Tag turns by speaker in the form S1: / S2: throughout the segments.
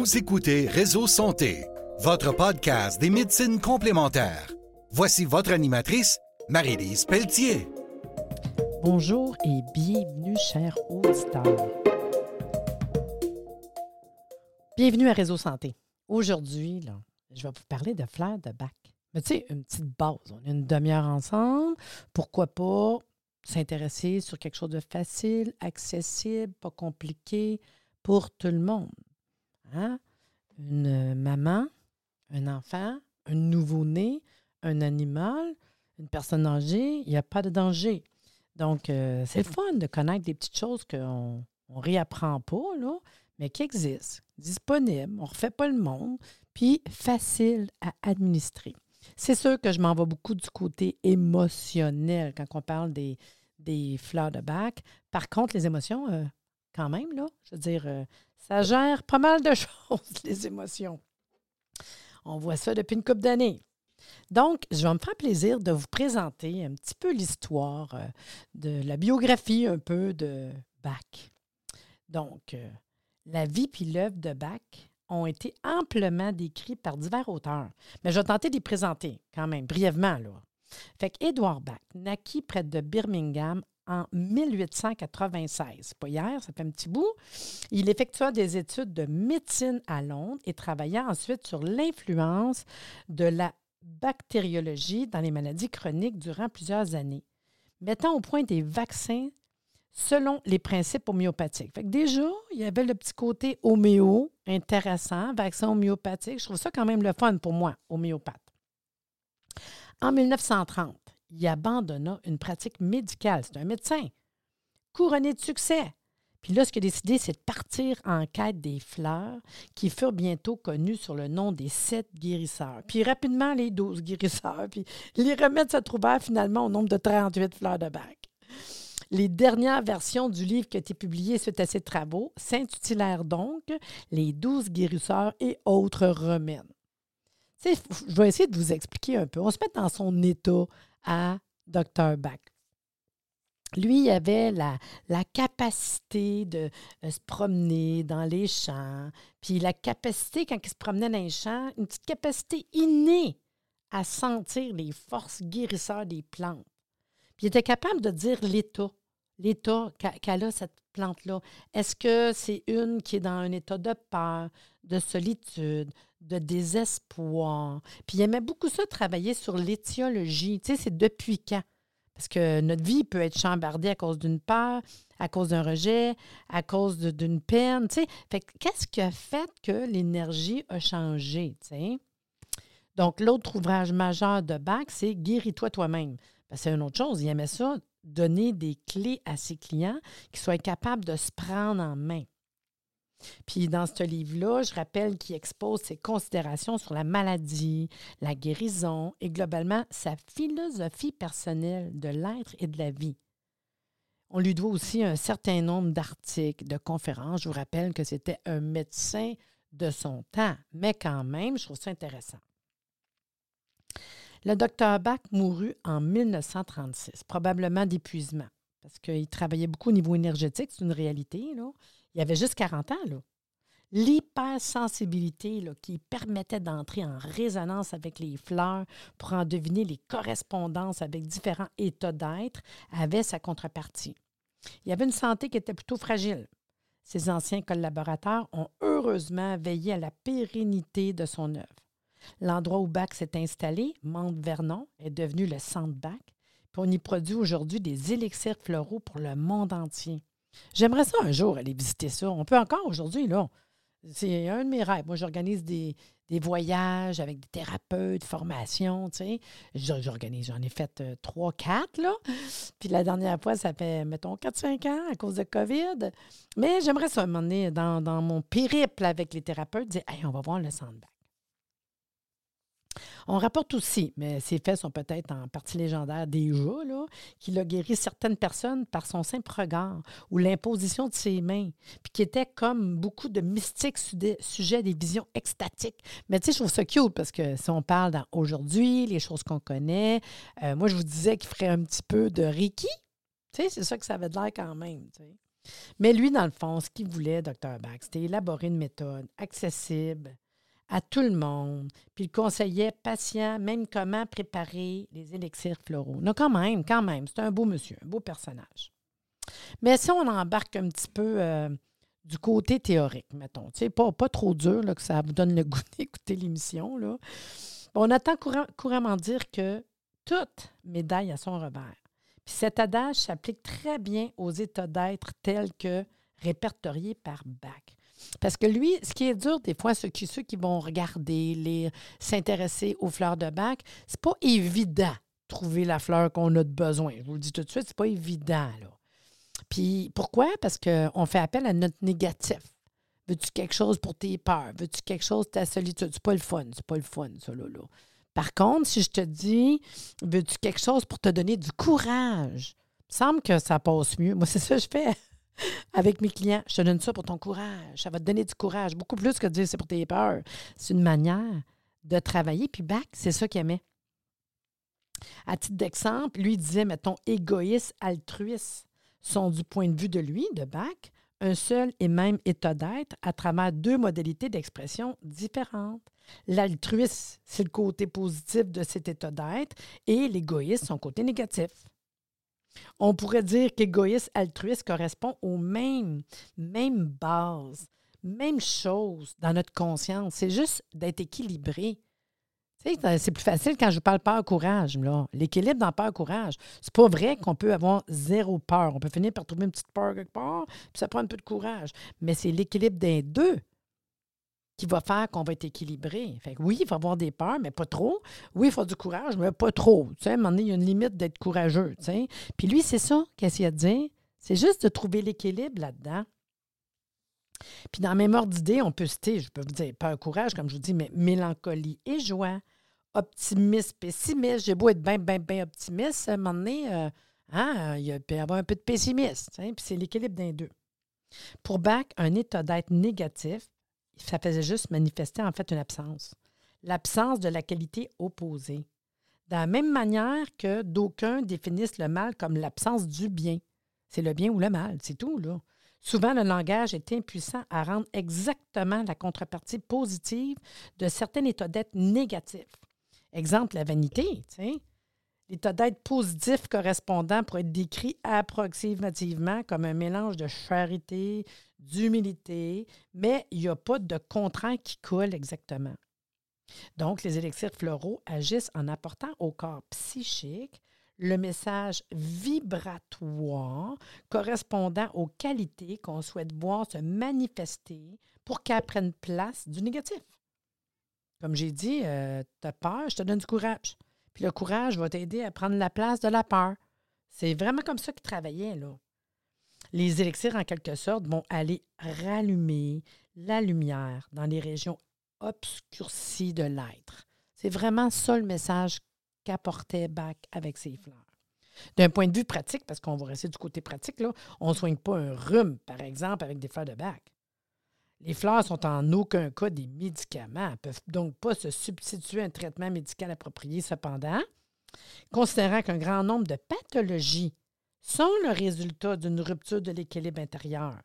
S1: Vous écoutez Réseau Santé, votre podcast des médecines complémentaires. Voici votre animatrice, Marie-Lise Pelletier.
S2: Bonjour et bienvenue, chers auditeurs. Bienvenue à Réseau Santé. Aujourd'hui, je vais vous parler de fleurs de bac. Mais tu sais, une petite base. On a une demi-heure ensemble. Pourquoi pas s'intéresser sur quelque chose de facile, accessible, pas compliqué pour tout le monde? Une maman, un enfant, un nouveau-né, un animal, une personne âgée, il n'y a pas de danger. Donc, euh, c'est le fun de connaître des petites choses qu'on ne réapprend pas, là, mais qui existent, disponibles, on ne refait pas le monde, puis facile à administrer. C'est sûr que je m'en vais beaucoup du côté émotionnel quand on parle des, des fleurs de bac. Par contre, les émotions, euh, quand même, là, je veux dire, euh, ça gère pas mal de choses, les émotions. On voit ça depuis une couple d'années. Donc, je vais me faire plaisir de vous présenter un petit peu l'histoire euh, de la biographie un peu de Bach. Donc, la vie puis l'œuvre de Bach ont été amplement décrits par divers auteurs. Mais je vais tenter de les présenter quand même, brièvement. Là. Fait qu'Edouard Bach naquit près de Birmingham en 1896. Pas hier, ça fait un petit bout. Il effectua des études de médecine à Londres et travailla ensuite sur l'influence de la bactériologie dans les maladies chroniques durant plusieurs années, mettant au point des vaccins selon les principes homéopathiques. Fait que déjà, il y avait le petit côté homéo intéressant, vaccin homéopathique. Je trouve ça quand même le fun pour moi, homéopathe. En 1930, il abandonna une pratique médicale. C'est un médecin couronné de succès. Puis là, ce qu'il a décidé, c'est de partir en quête des fleurs qui furent bientôt connues sur le nom des sept guérisseurs. Puis rapidement, les douze guérisseurs. Puis les remèdes se trouvèrent finalement au nombre de 38 fleurs de bac. Les dernières versions du livre qui a été publié suite à ces travaux s'intitulèrent donc Les douze guérisseurs et autres remèdes. je vais essayer de vous expliquer un peu. On se met dans son état à Dr. Bach. Lui, il avait la, capacité de euh, se promener dans les champs, puis la capacité, quand il se promenait dans les champs, une petite capacité innée à sentir les forces guérisseurs des plantes. Puis il était capable de dire l'état l'état qu'elle a, cette plante-là. Est-ce que c'est une qui est dans un état de peur, de solitude, de désespoir? Puis il aimait beaucoup ça, travailler sur l'étiologie. Tu sais, c'est depuis quand? Parce que notre vie peut être chambardée à cause d'une peur, à cause d'un rejet, à cause d'une peine. Tu sais. Fait qu'est-ce qui a fait que l'énergie a changé? Tu? Donc, l'autre ouvrage majeur de Bach, c'est Guéris-toi toi-même. c'est une autre chose. Il aimait ça, donner des clés à ses clients qui soient capables de se prendre en main. Puis dans ce livre-là, je rappelle qu'il expose ses considérations sur la maladie, la guérison et globalement sa philosophie personnelle de l'être et de la vie. On lui doit aussi un certain nombre d'articles, de conférences. Je vous rappelle que c'était un médecin de son temps, mais quand même, je trouve ça intéressant. Le docteur Bach mourut en 1936, probablement d'épuisement, parce qu'il travaillait beaucoup au niveau énergétique, c'est une réalité. Là. Il avait juste 40 ans. L'hypersensibilité qui permettait d'entrer en résonance avec les fleurs pour en deviner les correspondances avec différents états d'être avait sa contrepartie. Il avait une santé qui était plutôt fragile. Ses anciens collaborateurs ont heureusement veillé à la pérennité de son œuvre. L'endroit où Bach s'est installé, Mont-Vernon, est devenu le centre Bach. Puis on y produit aujourd'hui des élixirs floraux pour le monde entier. J'aimerais ça un jour aller visiter ça. On peut encore aujourd'hui, là. C'est un de mes rêves. Moi, j'organise des, voyages avec des thérapeutes, formations, tu sais. J'organise, j'en ai fait euh, trois, quatre, là. Puis la dernière fois, ça fait, mettons, quatre, cinq ans à cause de COVID. Mais j'aimerais ça, dans, dans mon périple avec les thérapeutes, dire, hey, on va voir le Bach. On rapporte aussi, mais ces faits sont peut-être en partie légendaires déjà, qu'il a guéri certaines personnes par son simple regard ou l'imposition de ses mains, puis qui était comme beaucoup de mystiques sujets à des visions extatiques. Mais tu sais, je trouve ça cute parce que si on parle d'aujourd'hui, les choses qu'on connaît, euh, moi, je vous disais qu'il ferait un petit peu de Reiki. Tu sais, c'est ça que ça avait de l'air quand même. Mais lui, dans le fond, ce qu'il voulait, Dr. Bach, c'était élaborer une méthode accessible à tout le monde, puis il conseillait patient, même comment préparer les élixirs floraux. Non, quand même, quand même, c'est un beau monsieur, un beau personnage. Mais si on embarque un petit peu euh, du côté théorique, mettons, tu sais, pas, trop dur, là, que ça vous donne le goût d'écouter l'émission, là. On attend couramment dire que toute médaille a son revers. Puis cet adage s'applique très bien aux états d'être tels que répertoriés par Bach. Parce que lui, ce qui est dur des fois, ceux qui, ceux qui vont regarder, les, s'intéresser aux fleurs de bac, c'est pas évident trouver la fleur qu'on a de besoin. Je vous le dis tout de suite, c'est pas évident. Là. Puis pourquoi? Parce qu'on fait appel à notre négatif. Veux-tu quelque chose pour tes peurs? Veux-tu quelque chose pour ta solitude? C'est pas le fun, c'est pas le fun, ça, là. Par contre, si je te dis, veux-tu quelque chose pour te donner du courage? Il me semble que ça passe mieux. Moi, c'est ça que je fais avec mes clients. Je te donne ça pour ton courage. Ça va te donner du courage. Beaucoup plus que de dire c'est pour tes peurs. C'est une manière de travailler. Puis Bach, c'est ça qu'il aimait. À titre d'exemple, lui disait, mettons, égoïste, altruiste sont du point de vue de lui, de Bach, un seul et même état d'être à travers deux modalités d'expression différentes. L'altruisme, c'est le côté positif de cet état d'être et l'égoïsme, son côté négatif. On pourrait dire qu'égoïste, altruiste correspond aux mêmes, mêmes bases, même chose dans notre conscience. C'est juste d'être équilibré. C'est plus facile quand je parle peur-courage. L'équilibre dans peur-courage. C'est pas vrai qu'on peut avoir zéro peur. On peut finir par trouver une petite peur quelque part, puis ça prend un peu de courage. Mais c'est l'équilibre des deux qui va faire qu'on va être équilibré. Fait oui, il faut avoir des peurs, mais pas trop. Oui, il faut du courage, mais pas trop. Tu sais, à un moment donné, il y a une limite d'être courageux. Puis lui, c'est ça qu'est-ce qu'il a dit? C'est juste de trouver l'équilibre là-dedans. Puis dans la même ordre d'idée, on peut citer, je peux vous dire, peur, courage, comme je vous dis, mais mélancolie et joie, optimisme, pessimiste. J'ai beau être bien, bien, bien optimiste, à un moment donné, euh, hein, il peut y avoir un peu de pessimiste. Puis c'est l'équilibre d'un deux. Pour Bach, un état d'être négatif, ça faisait juste manifester en fait une absence. L'absence de la qualité opposée. De la même manière que d'aucuns définissent le mal comme l'absence du bien. C'est le bien ou le mal, c'est tout, là. Souvent, le langage est impuissant à rendre exactement la contrepartie positive de certains états d'être négatifs. Exemple, la vanité. L'état d'être positif correspondant pourrait être décrit approximativement comme un mélange de charité, d'humilité, mais il n'y a pas de contraint qui colle exactement. Donc, les élixirs floraux agissent en apportant au corps psychique le message vibratoire correspondant aux qualités qu'on souhaite voir se manifester pour qu'elles prennent place du négatif. Comme j'ai dit, euh, tu as peur, je te donne du courage. Puis le courage va t'aider à prendre la place de la peur. C'est vraiment comme ça qu'il travaillait, là les élixirs, en quelque sorte, vont aller rallumer la lumière dans les régions obscurcies de l'être. C'est vraiment ça le message qu'apportait Bach avec ses fleurs. D'un point de vue pratique, parce qu'on va rester du côté pratique, là, on ne soigne pas un rhume, par exemple, avec des fleurs de Bach. Les fleurs sont en aucun cas des médicaments, ne peuvent donc pas se substituer à un traitement médical approprié. Cependant, considérant qu'un grand nombre de pathologies sont le résultat d'une rupture de l'équilibre intérieur,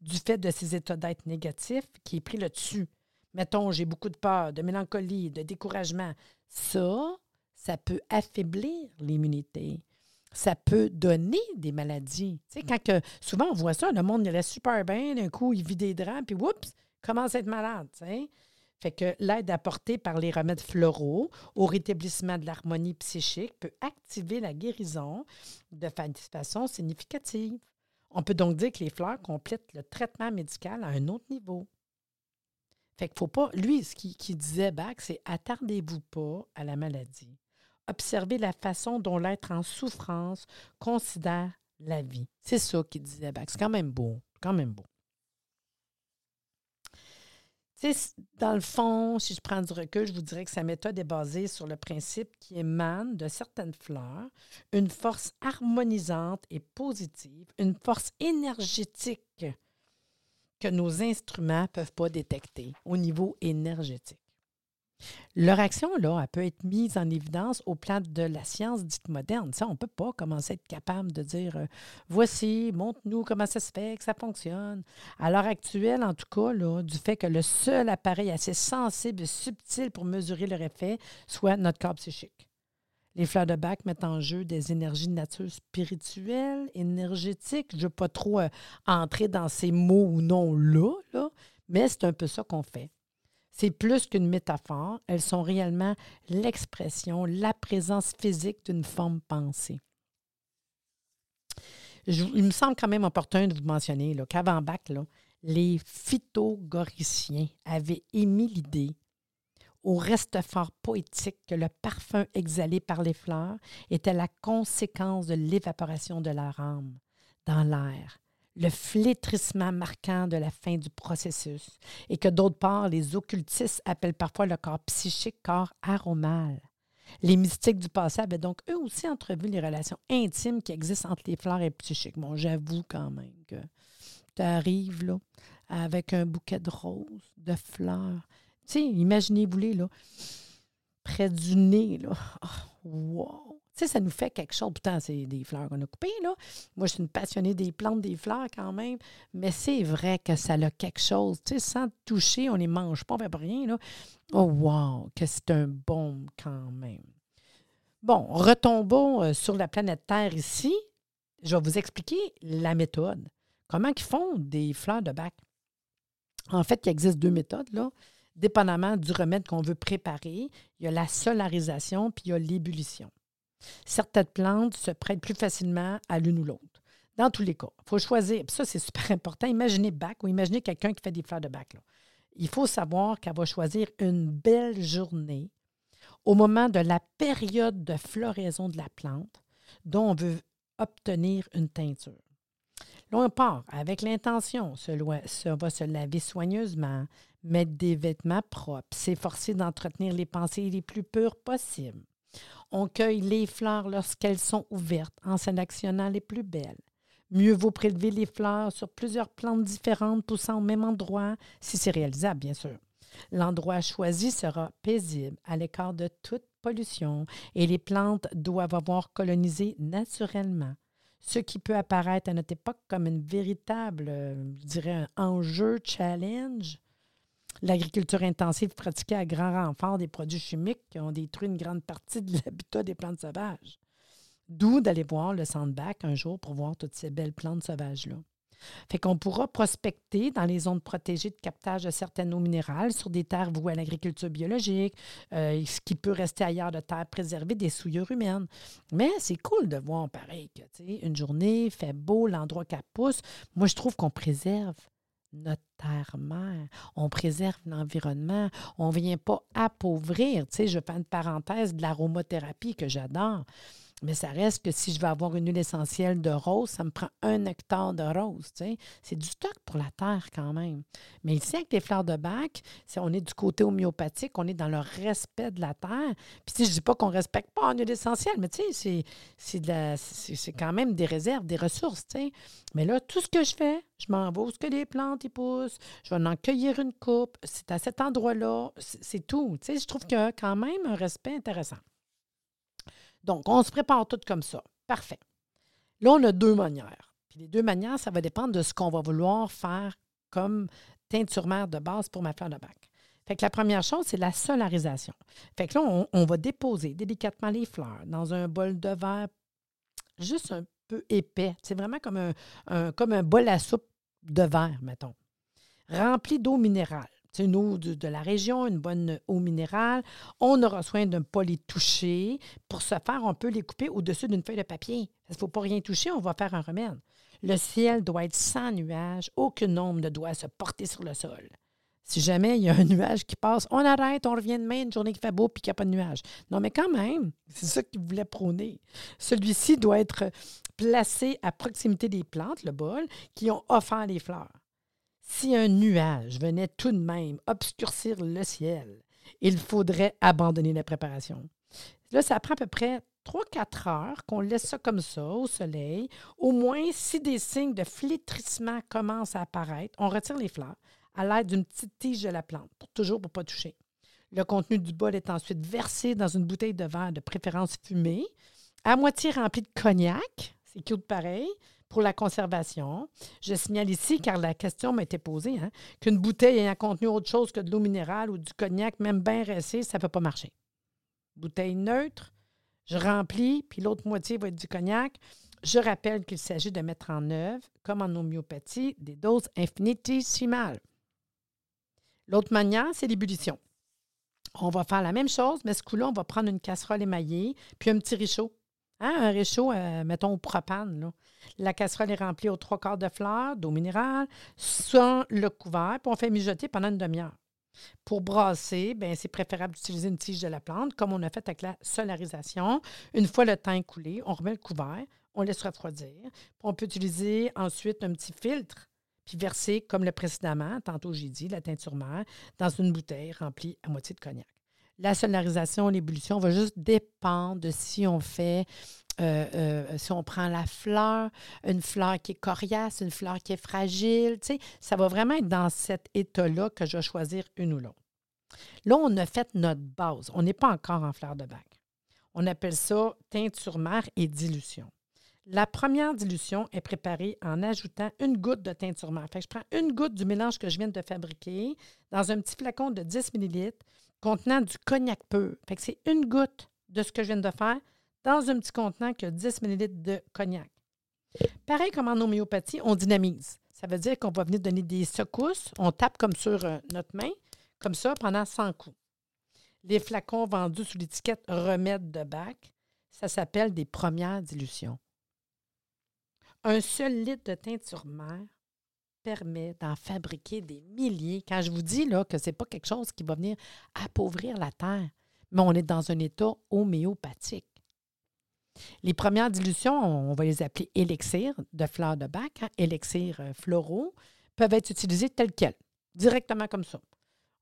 S2: du fait de ces états d'être négatifs qui est pris le dessus. Mettons, j'ai beaucoup de peur, de mélancolie, de découragement. Ça, ça peut affaiblir l'immunité. Ça peut donner des maladies. Tu sais, quand que, souvent on voit ça, le monde il est super bien, d'un coup il vit des draps, puis oups, commence à être malade. Tu sais. Fait que l'aide apportée par les remèdes floraux au rétablissement de l'harmonie psychique peut activer la guérison de façon significative. On peut donc dire que les fleurs complètent le traitement médical à un autre niveau. Fait qu'il faut pas. Lui, ce qu'il qui disait, Bach, c'est attardez-vous pas à la maladie. Observez la façon dont l'être en souffrance considère la vie. C'est ça qu'il disait. C'est quand même beau. Quand même beau dans le fond, si je prends du recul, je vous dirais que sa méthode est basée sur le principe qui émane de certaines fleurs, une force harmonisante et positive, une force énergétique que nos instruments ne peuvent pas détecter au niveau énergétique. Leur action, là, elle peut être mise en évidence au plan de la science dite moderne. Ça, on ne peut pas commencer à être capable de dire euh, voici, montre-nous comment ça se fait, que ça fonctionne. À l'heure actuelle, en tout cas, là, du fait que le seul appareil assez sensible et subtil pour mesurer leur effet soit notre corps psychique. Les fleurs de bac mettent en jeu des énergies de nature spirituelle. Je ne veux pas trop euh, entrer dans ces mots ou non-là, là, mais c'est un peu ça qu'on fait. C'est plus qu'une métaphore, elles sont réellement l'expression, la présence physique d'une forme pensée. il me semble quand même opportun de vous mentionner qu'avant Bach, les phytogoriciens avaient émis l'idée au reste fort poétique que le parfum exhalé par les fleurs était la conséquence de l'évaporation de leur âme dans l'air, le flétrissement marquant de la fin du processus, et que d'autre part, les occultistes appellent parfois le corps psychique corps aromal. Les mystiques du passé avaient donc eux aussi entrevu les relations intimes qui existent entre les fleurs et le psychique. Bon, j'avoue quand même que tu arrives là avec un bouquet de roses, de fleurs. Tu sais, imaginez-vous-les là, près du nez, là. Oh, wow! Ça nous fait quelque chose. Pourtant, c'est des fleurs qu'on a coupées, là. Moi, je suis une passionnée des plantes, des fleurs quand même. Mais c'est vrai que ça a quelque chose. Tu sais, sans toucher, on ne les mange pas, on ne fait rien, là. Oh, wow! Que c'est un bon quand même. Bon, retombons euh, sur la planète Terre ici. Je vais vous expliquer la méthode. Comment ils font des fleurs de bac? En fait, il existe deux méthodes, là dépendamment du remède qu'on veut préparer. Il y a la solarisation puis il y a l'ébullition. Certaines plantes se prêtent plus facilement à l'une ou l'autre. Dans tous les cas, il faut choisir. ça, c'est super important. Imaginez bac ou imaginez quelqu'un qui fait des fleurs de bac. Il faut savoir qu'elle va choisir une belle journée au moment de la période de floraison de la plante dont on veut obtenir une teinture. Là, on part avec l'intention, ça va se laver soigneusement, mettre des vêtements propres, s'efforcer d'entretenir les pensées les plus pures possibles. On cueille les fleurs lorsqu'elles sont ouvertes en sélectionnant les plus belles. Mieux vaut prélever les fleurs sur plusieurs plantes différentes poussant au même endroit, si c'est réalisable, bien sûr. L'endroit choisi sera paisible, à l'écart de toute pollution, et les plantes doivent avoir colonisé naturellement. Ce qui peut apparaître à notre époque comme une véritable, euh, je dirais, un enjeu, challenge, l'agriculture intensive pratiquée à grand renfort des produits chimiques qui ont détruit une grande partie de l'habitat des plantes sauvages. D'où d'aller voir le Sandback un jour pour voir toutes ces belles plantes sauvages-là. Fait qu'on pourra prospecter dans les zones protégées de captage de certaines eaux minérales sur des terres vouées à l'agriculture biologique, euh, ce qui peut rester ailleurs de terres préservées des souillures humaines. Mais c'est cool de voir pareil que, une journée, fait beau, l'endroit qu'elle pousse. Moi, je trouve qu'on préserve notre terre-mère. On préserve l'environnement. On ne vient pas appauvrir. Tu je fais une parenthèse de l'aromathérapie que j'adore. Mais ça reste que si je veux avoir une huile essentielle de rose, ça me prend un hectare de rose. C'est du stock pour la terre quand même. Mais ici, avec les fleurs de bac, on est du côté homéopathique, on est dans le respect de la terre. Puis je ne dis pas qu'on ne respecte pas en huile essentielle, mais tu sais, c'est quand même des réserves, des ressources. Mais là, tout ce que je fais, je m'en vais où que les plantes ils poussent, je vais en cueillir une coupe, c'est à cet endroit-là, c'est tout. je trouve qu'il y a quand même un respect intéressant. Donc, on se prépare tout comme ça. Parfait. Là, on a deux manières. Puis les deux manières, ça va dépendre de ce qu'on va vouloir faire comme teinture mère de base pour ma fleur de bac. Fait que la première chose, c'est la solarisation. Fait que là, on, va déposer délicatement les fleurs dans un bol de verre juste un peu épais. C'est vraiment comme un, comme un bol à soupe de verre, mettons, rempli d'eau minérale une eau de, la région, une bonne eau minérale. On aura soin de ne pas les toucher. Pour ce faire, on peut les couper au-dessus d'une feuille de papier. Il ne faut pas rien toucher, on va faire un remède. Le ciel doit être sans nuage. Aucune ombre ne doit se porter sur le sol. Si jamais il y a un nuage qui passe, on arrête, on revient demain, une journée qui fait beau puis qu'il n'y a pas de nuage. Non, mais quand même, c'est ça qu'il voulait prôner. Celui-ci doit être placé à proximité des plantes, le bol, qui ont offert les fleurs. Si un nuage venait tout de même obscurcir le ciel, il faudrait abandonner la préparation. Là, ça prend à peu près 3-4 heures qu'on laisse ça comme ça au soleil. Au moins, si des signes de flétrissement commencent à apparaître, on retire les fleurs à l'aide d'une petite tige de la plante, toujours pour ne pas toucher. Le contenu du bol est ensuite versé dans une bouteille de verre de préférence fumée, à moitié remplie de cognac. C'est cute pareil pour la conservation. Je signale ici, car la question m'a été posée, hein, qu'une bouteille ayant contenu autre chose que de l'eau minérale ou du cognac, même bien resté, ça ne peut pas marcher. Bouteille neutre, je remplis, puis l'autre moitié va être du cognac. Je rappelle qu'il s'agit de mettre en œuvre, comme en homéopathie, des doses infinitésimales. L'autre manière, c'est l'ébullition. On va faire la même chose, mais ce coup-là, on va prendre une casserole émaillée, puis un petit réchaud. Hein, un réchaud, euh, mettons, au propane. La casserole est remplie aux trois quarts de fleurs, d'eau minérale, sans le couvert, puis on fait mijoter pendant une demi-heure. Pour brasser, ben, c'est préférable d'utiliser une tige de la plante, comme on a fait avec la solarisation. Une fois le temps écoulé, on remet le couvert, on laisse refroidir. on peut utiliser ensuite un petit filtre, puis verser, comme le précédemment, tantôt j'ai dit, la teinture mère, dans une bouteille remplie à moitié de cognac. La solarisation, l'ébullition va juste dépendre de si on fait euh, euh, si on prend la fleur, une fleur qui est coriace, une fleur qui est fragile, tu ça va vraiment être dans cet état-là que je vais choisir une ou l'autre. Là, on a fait notre base. On n'est pas encore en fleur de bac. On appelle ça teinture mère et dilution. La première dilution est préparée en ajoutant une goutte de teinture mère. Je prends une goutte du mélange que je viens de fabriquer dans un petit flacon de 10 ml contenant du cognac pur. Fait c'est une goutte de ce que je viens de faire dans un petit contenant qui a 10 ml de cognac. Pareil comme en homéopathie, on dynamise. Ça veut dire qu'on va venir donner des secousses. On tape comme sur euh, notre main, comme ça, pendant 100 coups. Les flacons vendus sous l'étiquette remède de bac, ça s'appelle des premières dilutions. Un seul litre de teinture mère permet d'en fabriquer des milliers. Quand je vous dis là, que ce n'est pas quelque chose qui va venir appauvrir la terre, mais on est dans un état homéopathique. Les premières dilutions, on va les appeler élixirs de fleurs de bac, hein, élixirs euh, floraux, peuvent être utilisées telles quelles, directement comme ça.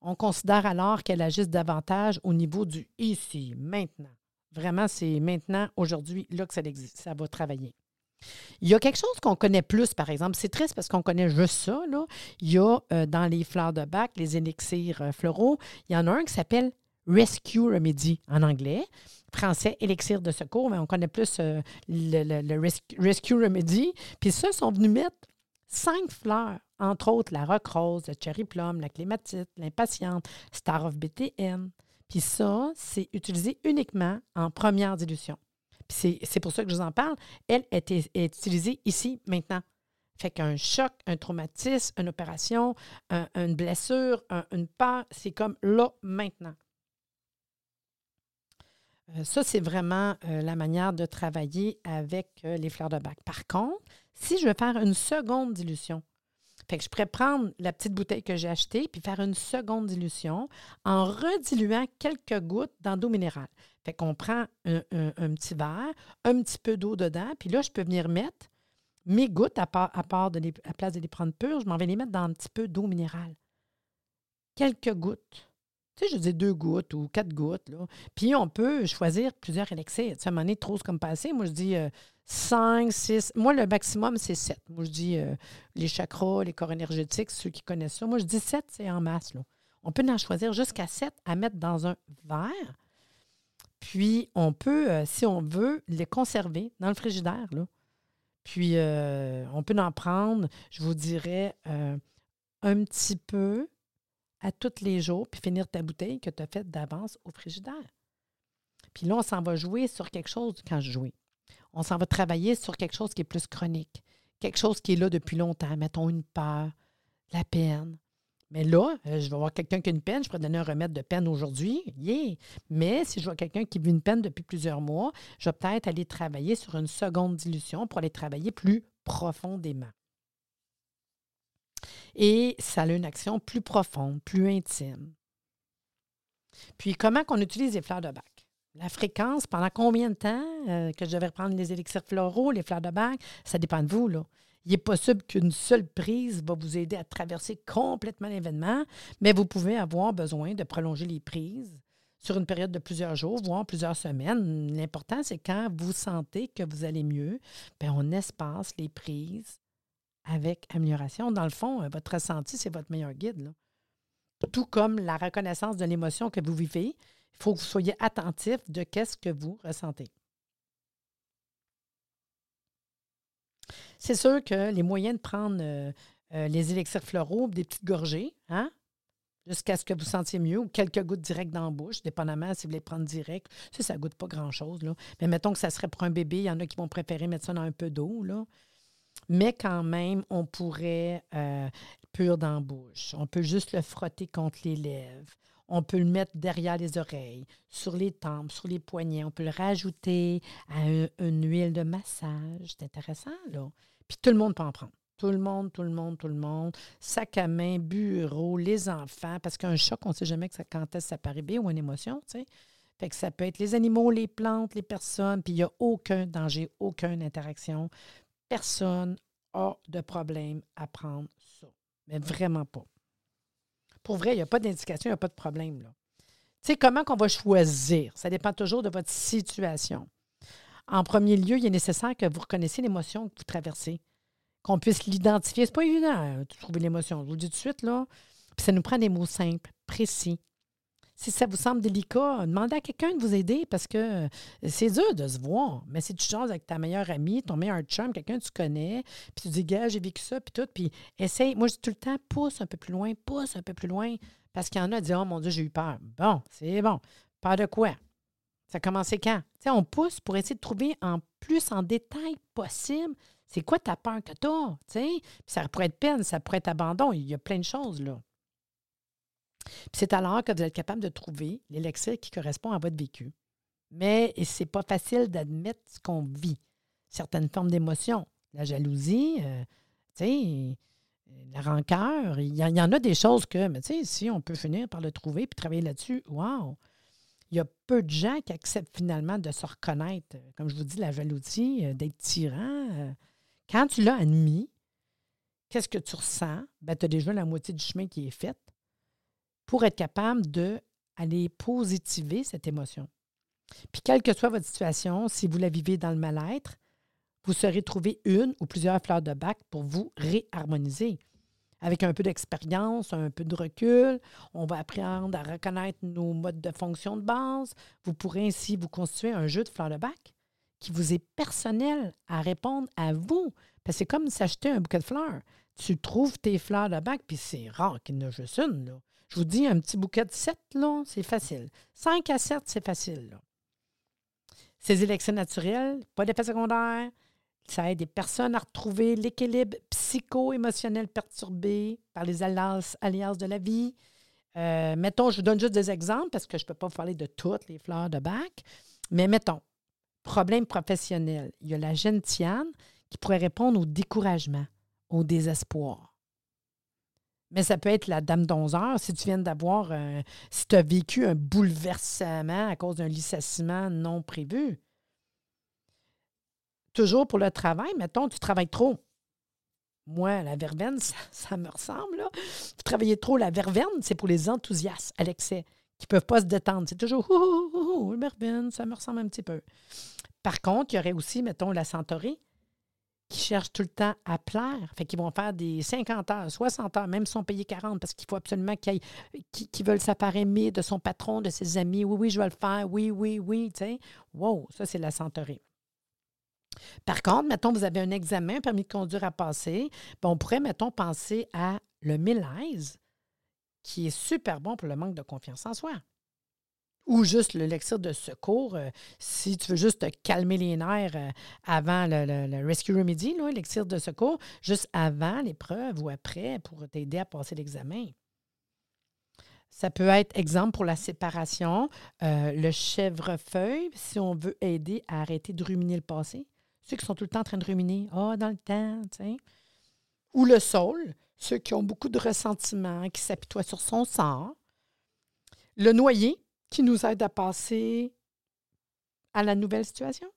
S2: On considère alors qu'elles agissent davantage au niveau du ici, maintenant. Vraiment, c'est maintenant, aujourd'hui, là que ça existe, ça va travailler. Il y a quelque chose qu'on connaît plus, par exemple. C'est triste parce qu'on connaît juste ça. Il y a euh, dans les fleurs de bac, les élixirs euh, floraux, il y en a un qui s'appelle Rescue Remedy en anglais. Français, élixir de secours, mais on connaît plus euh, le, Rescue Remedy. Puis ça, ils sont venus mettre cinq fleurs, entre autres la rock rose, le cherry plum, la clématite, l'impatiente, Star of BTN. Puis ça, c'est utilisé uniquement en première dilution. C'est pour ça que je vous en parle. Elle est, utilisée ici, maintenant. Fait qu'un choc, un traumatisme, une opération, une blessure, une peur, c'est comme là, maintenant. Euh, ça, c'est vraiment euh, la manière de travailler avec euh, les fleurs de bac. Par contre, si je veux faire une seconde dilution, fait que je pourrais prendre la petite bouteille que j'ai achetée puis faire une seconde dilution en rediluant quelques gouttes d'eau minérale. Fait qu'on prend un, petit verre, un petit peu d'eau dedans, puis là, je peux venir mettre mes gouttes à, part, à, part de à place de les prendre pures, je m'en vais les mettre dans un petit peu d'eau minérale. Quelques gouttes. Tu sais, je dis deux gouttes ou quatre gouttes. Là. Puis on peut choisir plusieurs élixirs. Tu sais, à un moment donné, trop, comme passé. Moi, je dis euh, cinq, six. Moi, le maximum, c'est sept. Moi, je dis euh, les chakras, les corps énergétiques, ceux qui connaissent ça. Moi, je dis sept, c'est en masse. On peut en choisir jusqu'à sept à mettre dans un verre. Puis, on peut, euh, si on veut, les conserver dans le frigidaire. Puis, on peut en prendre, je vous dirais, un petit peu à tous les jours, puis finir ta bouteille que tu as faite d'avance au frigidaire. Puis là, on s'en va jouer sur quelque chose quand je joue. On s'en va travailler sur quelque chose qui est plus chronique, quelque chose qui est là depuis longtemps, mettons une peur, la peine. Mais là, euh, je vais voir quelqu'un qui a une peine, je pourrais donner un remède de peine aujourd'hui, yeah. Mais si je vois quelqu'un qui vit une peine depuis plusieurs mois, je vais peut-être aller travailler sur une seconde dilution pour aller travailler plus profondément. Et ça a une action plus profonde, plus intime. Puis, comment qu'on utilise les fleurs de bac? La fréquence, pendant combien de temps euh, que je devais reprendre les élixirs floraux, les fleurs de bac, ça dépend de vous. Là. Il est possible qu'une seule prise va vous aider à traverser complètement l'événement, mais vous pouvez avoir besoin de prolonger les prises sur une période de plusieurs jours, voire plusieurs semaines. L'important, c'est quand vous sentez que vous allez mieux, bien, on espace les prises avec amélioration. Dans le fond, euh, votre ressenti, c'est votre meilleur guide. tout comme la reconnaissance de l'émotion que vous vivez. Il faut que vous soyez attentif de qu'est-ce que vous ressentez. C'est sûr que les moyens de prendre euh, euh, les élixirs floraux, des petites gorgées, hein, jusqu'à ce que vous sentiez mieux, ou quelques gouttes directes dans la bouche, dépendamment si vous voulez prendre direct. Ça, ça ne goûte pas grand-chose. Mais mettons que ça serait pour un bébé, il y en a qui vont préférer mettre ça dans un peu d'eau. Mais quand même, on pourrait euh, pur dans la bouche. On peut juste le frotter contre les lèvres. On peut le mettre derrière les oreilles, sur les tempes, sur les poignets. On peut le rajouter à une huile de massage. C'est intéressant, là. Puis tout le monde peut en prendre. Tout le monde, tout le monde, tout le monde. Sac à main, bureau, les enfants. Parce qu'un choc, on ne sait jamais que ça, quand est-ce que ça ou une émotion, tu sais. Fait que ça peut être les animaux, les plantes, les personnes, puis il n'y a aucun danger, aucune interaction. Personne a de problème à prendre ça. Mais vraiment pas. Il n'y a pas d'indication, il n'y a pas de problème. Tu sais, comment qu'on va choisir? Ça dépend toujours de votre situation. En premier lieu, il est nécessaire que vous reconnaissiez l'émotion que vous traversez, qu'on puisse l'identifier. Ce n'est pas évident hein, de trouver l'émotion. Je vous le dis tout de suite. Puis ça nous prend des mots simples, précis, si ça vous semble délicat, demandez à quelqu'un de vous aider parce que euh, c'est dur de se voir. Mais si tu changes avec ta meilleure amie, ton meilleur chum, quelqu'un que tu connais, puis tu dis, gars, j'ai vécu ça, puis tout, puis essaye. Moi, je dis tout le temps, pousse un peu plus loin, pousse un peu plus loin. Parce qu'il y en a qui disent, oh mon Dieu, j'ai eu peur. Bon, c'est bon. Peur de quoi? Ça a commencé quand? on pousse pour essayer de trouver en plus en détail possible c'est quoi ta peur que tu as? Ça pourrait être peine, ça pourrait être abandon. Il y a plein de choses là. C'est alors que vous êtes capable de trouver l'élixir qui correspond à votre vécu. Mais ce n'est pas facile d'admettre ce qu'on vit. Certaines formes d'émotions, la jalousie, euh, euh, la rancœur, il y, en a des choses que, mais si on peut finir par le trouver puis travailler là-dessus, wow! Il y a peu de gens qui acceptent finalement de se reconnaître. Comme je vous dis, la jalousie, euh, d'être tyran. Quand tu l'as admis, qu'est-ce que tu ressens? Ben, tu as déjà la moitié du chemin qui est fait pour être capable d'aller positiver cette émotion. Puis, quelle que soit votre situation, si vous la vivez dans le mal-être, vous saurez trouver une ou plusieurs fleurs de bac pour vous réharmoniser. Avec un peu d'expérience, un peu de recul, on va apprendre à reconnaître nos modes de fonction de base. Vous pourrez ainsi vous constituer un jeu de fleurs de bac qui vous est personnel à répondre à vous. Parce que c'est comme s'acheter un bouquet de fleurs. Tu trouves tes fleurs de bac, puis c'est rare qu'il n'y en ait juste une. Là. Je vous dis, un petit bouquet de 7, là, c'est facile. 5 à 7, c'est facile. Ces élections naturelles, pas d'effet secondaire, ça aide des personnes à retrouver l'équilibre psycho-émotionnel perturbé par les alliances, de la vie. Euh, mettons, je vous donne juste des exemples parce que je ne peux pas vous parler de toutes les fleurs de bac, mais mettons, problème professionnel. Il y a la gentiane qui pourrait répondre au découragement, au désespoir. Mais ça peut être la dame d'onzeur si tu viens d'avoir, si tu as vécu un bouleversement à cause d'un licenciement non prévu. Toujours pour le travail, mettons, tu travailles trop. Moi, la verveine, ça, me ressemble. Là. Vous travaillez trop. La verveine, c'est pour les enthousiastes à l'excès qui ne peuvent pas se détendre. C'est toujours ouh, ouh, verveine, ça me ressemble un petit peu. Par contre, il y aurait aussi, mettons, la centaurée qui cherchent tout le temps à plaire. Fait qu'ils vont faire des 50 heures, 60 heures, même si sont payés 40, parce qu'il faut absolument qu'ils veulent s'apparer de son patron, de ses amis. Oui, oui, je vais le faire. Oui, oui, oui. Sais. Wow, ça, c'est la santerie. Par contre, mettons, vous avez un examen, permis de conduire à passer, ben, on pourrait, mettons, penser à le millise, qui est super bon pour le manque de confiance en soi ou juste le lexir de secours, euh, si tu veux juste te calmer les nerfs euh, avant le, Rescue Remedy, l'élixir de secours, juste avant l'épreuve ou après pour t'aider à passer l'examen. Ça peut être exemple pour la séparation, euh, le chèvrefeuille, si on veut aider à arrêter de ruminer le passé. Ceux qui sont tout le temps en train de ruminer, ah, dans le temps, tu sais. Ou le saule, ceux qui ont beaucoup de ressentiment, qui s'apitoient sur son sort. Le noyer, qui nous aide à passer à la nouvelle situation.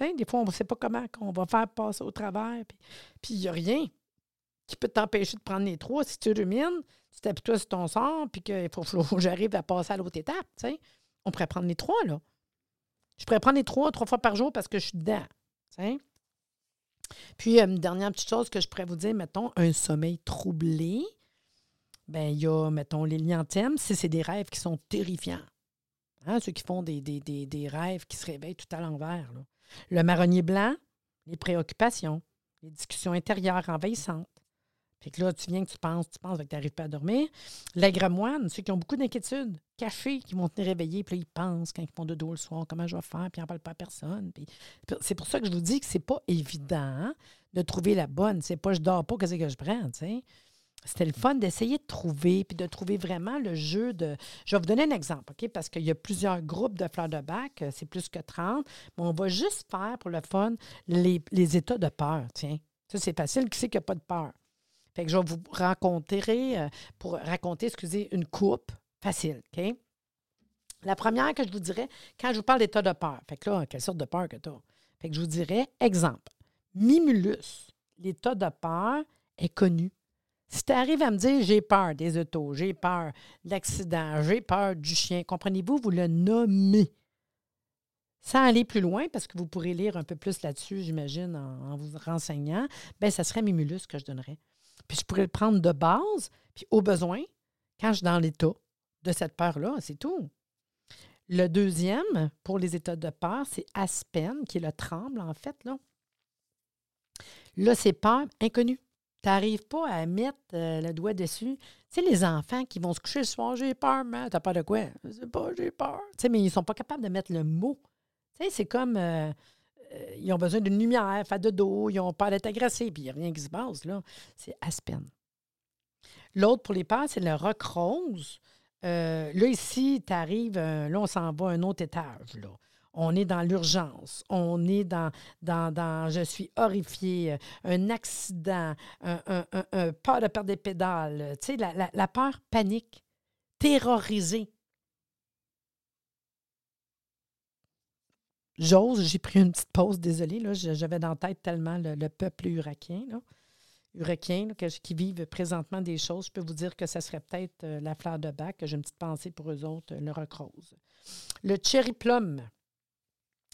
S2: des fois, on ne sait pas comment on va faire passer au travers, puis il n'y a rien qui peut t'empêcher de prendre les trois. Si tu rumines, tu t'appuies sur ton sort, puis qu'il faut, que j'arrive à passer à l'autre étape. On pourrait prendre les trois, là. Je pourrais prendre les trois trois fois par jour parce que je suis dedans. Puis, euh, une dernière petite chose que je pourrais vous dire, mettons, un sommeil troublé ben il y a, mettons, les lianthèmes, si c'est des rêves qui sont terrifiants. Hein, ceux qui font des, des, des, rêves qui se réveillent tout à l'envers. Le marronnier blanc, les préoccupations, les discussions intérieures envahissantes. Fait que là, tu viens que tu penses, tu penses que tu n'arrives pas à dormir. Les moine, ceux qui ont beaucoup d'inquiétudes, cachés, qui vont tenir réveiller, puis là, ils pensent quand ils font de dos le soir, comment je vais faire, puis ils n'en parlent pas à personne. c'est pour ça que je vous dis que c'est pas évident hein, de trouver la bonne. C'est pas je dors pas, qu'est-ce que je prends, tu sais? C'était le fun d'essayer de trouver, puis de trouver vraiment le jeu de. Je vais vous donner un exemple, OK? Parce qu'il y a plusieurs groupes de fleurs de bac, euh, c'est plus que 30, mais on va juste faire pour le fun les, les états de peur, tiens. Ça, c'est facile, qui sait qu'il n'y a pas de peur? Fait que je vais vous raconter, euh, pour raconter, excusez, une coupe facile, OK? La première que je vous dirais, quand je vous parle d'état de peur, fait que là, quelle sorte de peur que tu as? Fait que je vous dirais, exemple, Mimulus, l'état de peur est connu. Si tu arrives à me dire j'ai peur des autos, j'ai peur de l'accident, j'ai peur du chien, comprenez-vous, vous le nommez. Sans aller plus loin, parce que vous pourrez lire un peu plus là-dessus, j'imagine, en, vous renseignant, bien, ça serait Mimulus que je donnerais. Puis je pourrais le prendre de base, puis au besoin, quand je suis dans l'état de cette peur-là, c'est tout. Le deuxième, pour les états de peur, c'est Aspen, qui est le tremble, en fait. Là, là c'est peur inconnue. Tu n'arrives pas à mettre euh, le doigt dessus. Tu sais, les enfants qui vont se coucher le soir, j'ai peur, mais t'as peur de quoi? Je sais pas, j'ai peur. Tu sais, mais ils ne sont pas capables de mettre le mot. Tu sais, c'est comme. Euh, euh, ils ont besoin d'une lumière, faire de dos, ils ont peur d'être agressés, puis il n'y a rien qui se passe, là. C'est Aspen. L'autre pour les peurs, c'est le roc rose. là, ici, tu arrives, là, on s'en va à un autre étage, là on est dans l'urgence, on est dans, je suis horrifié, euh, un accident, un, peur de perdre des pédales, tu la, peur panique, terrorisée. J'ose, j'ai pris une petite pause, désolée, j'avais dans la tête tellement le, peuple uraquien, là, qui vivent présentement des choses. Je peux vous dire que ça serait peut-être euh, la fleur de bac, que j'ai une petite pensée pour eux autres, le roc rose. Le cherry plum,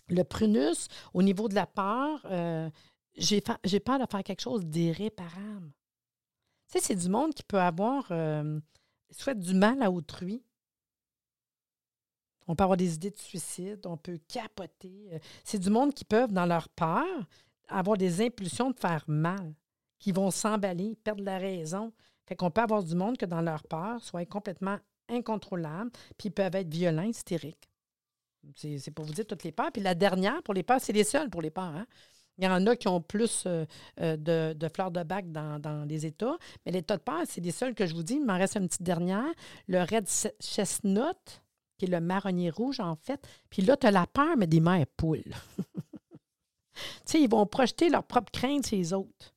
S2: le prunus, au niveau de la peur, euh, j'ai, peur de faire quelque chose d'irréparable. C'est du monde qui peut avoir euh, soit du mal à autrui. On peut avoir des idées de suicide, on peut capoter. Euh, c'est du monde qui peuvent, dans leur peur, avoir des impulsions de faire mal, qui vont s'emballer, perdre la raison. Fait qu'on peut avoir du monde que dans leur peur, soit complètement incontrôlable, puis ils peuvent être violents, hystériques. C'est pour vous dire toutes les peurs. Puis la dernière, pour les peurs, c'est les seules pour les peurs. Hein. Il y en a qui ont plus euh, euh, de, fleurs de bac dans, les États. Mais les tas de peur, c'est les seuls que je vous dis. Il m'en reste une petite dernière. Le Red Chestnut, qui est le marronnier rouge, en fait. Puis là, tu as la peur, mais des mères poules. tu sais, ils vont projeter leur propre crainte sur les autres.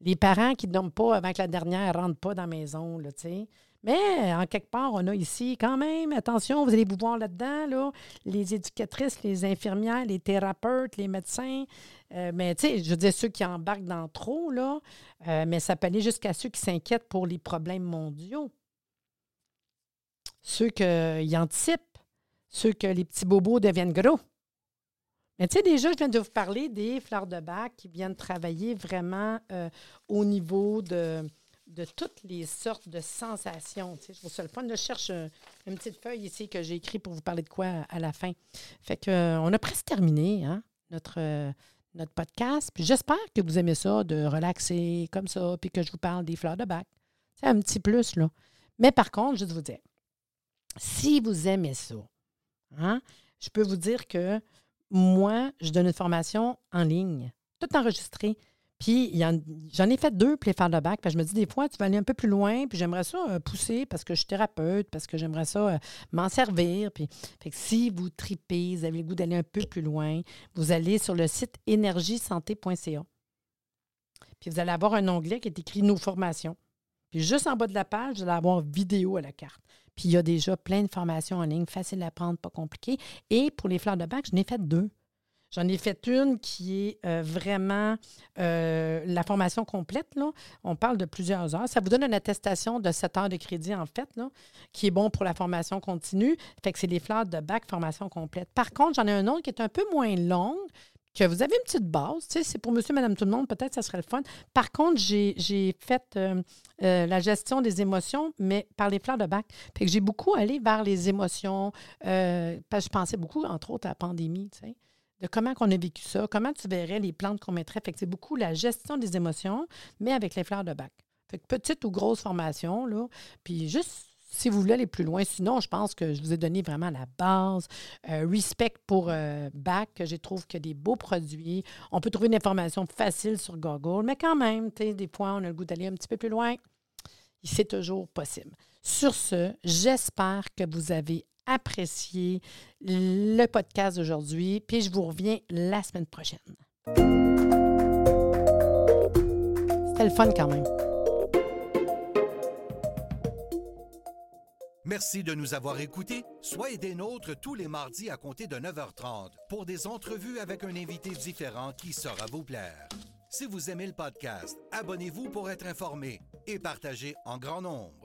S2: Les parents qui ne dorment pas avant que la dernière ne rentre pas dans la maison, tu sais. Mais en quelque part, on a ici quand même, attention, vous allez vous voir là-dedans, là, les éducatrices, les infirmières, les thérapeutes, les médecins. Euh, mais tu sais, je veux dire ceux qui embarquent dans trop, là, euh, mais ça peut aller jusqu'à ceux qui s'inquiètent pour les problèmes mondiaux. Ceux qui anticipent, ceux que les petits bobos deviennent gros. Mais tu sais, déjà, je viens de vous parler des fleurs de bac qui viennent travailler vraiment euh, au niveau de de toutes les sortes de sensations. Tu je le fun. je cherche une petite feuille ici que j'ai écrit pour vous parler de quoi à, la fin. Fait que, euh, on a presque terminé hein, notre, euh, notre podcast. Puis j'espère que vous aimez ça, de relaxer comme ça, puis que je vous parle des fleurs de bac. C'est un petit plus, là. Mais par contre, juste vous dire, si vous aimez ça, hein, je peux vous dire que moi, je donne une formation en ligne, tout enregistré. Puis j'en ai fait deux pour les faire de bac. Puis je me dis des fois, tu vas aller un peu plus loin, puis j'aimerais ça euh, pousser parce que je suis thérapeute, parce que j'aimerais ça euh, m'en servir. Puis fait que si vous tripez, vous avez le goût d'aller un peu plus loin, vous allez sur le site énergiesanté.ca. Puis vous allez avoir un onglet qui est écrit Nos formations. Puis juste en bas de la page, vous allez avoir vidéo à la carte. Puis il y a déjà plein de formations en ligne, faciles à prendre, pas compliquées. Et pour les fleurs de bac, je n'ai fait deux. J'en ai fait une qui est euh, vraiment euh, la formation complète. Là. On parle de plusieurs heures. Ça vous donne une attestation de 7 heures de crédit, en fait, là, qui est bon pour la formation continue. Fait que c'est les fleurs de bac formation complète. Par contre, j'en ai un autre qui est un peu moins longue, que vous avez une petite base. C'est pour monsieur, madame, tout le monde, peut-être ça serait le fun. Par contre, j'ai fait euh, la gestion des émotions, mais par les fleurs de bac. Fait que j'ai beaucoup allé vers les émotions. parce que je pensais beaucoup, entre autres, à la pandémie, tu sais, de comment on a vécu ça, comment tu verrais les plantes qu'on mettrait. Fait c'est beaucoup la gestion des émotions, mais avec les fleurs de bac. Fait que petite ou grosse formation, là, puis juste si vous voulez aller plus loin. Sinon, je pense que je vous ai donné vraiment la base. Euh, respect pour euh, Bac, je trouve qu'il y a des beaux produits. On peut trouver une information facile sur Google, mais quand même, des fois, on a le goût d'aller un petit peu plus loin. C'est toujours possible. Sur ce, j'espère que vous avez apprécié le podcast d'aujourd'hui, puis je vous reviens la semaine prochaine. C'était le fun quand même.
S1: Merci de nous avoir écoutés. Soyez des nôtres tous les mardis à compter de 9h30 pour des entrevues avec un invité différent qui saura vous plaire. Si vous aimez le podcast, abonnez-vous pour être informé et partagez en grand nombre.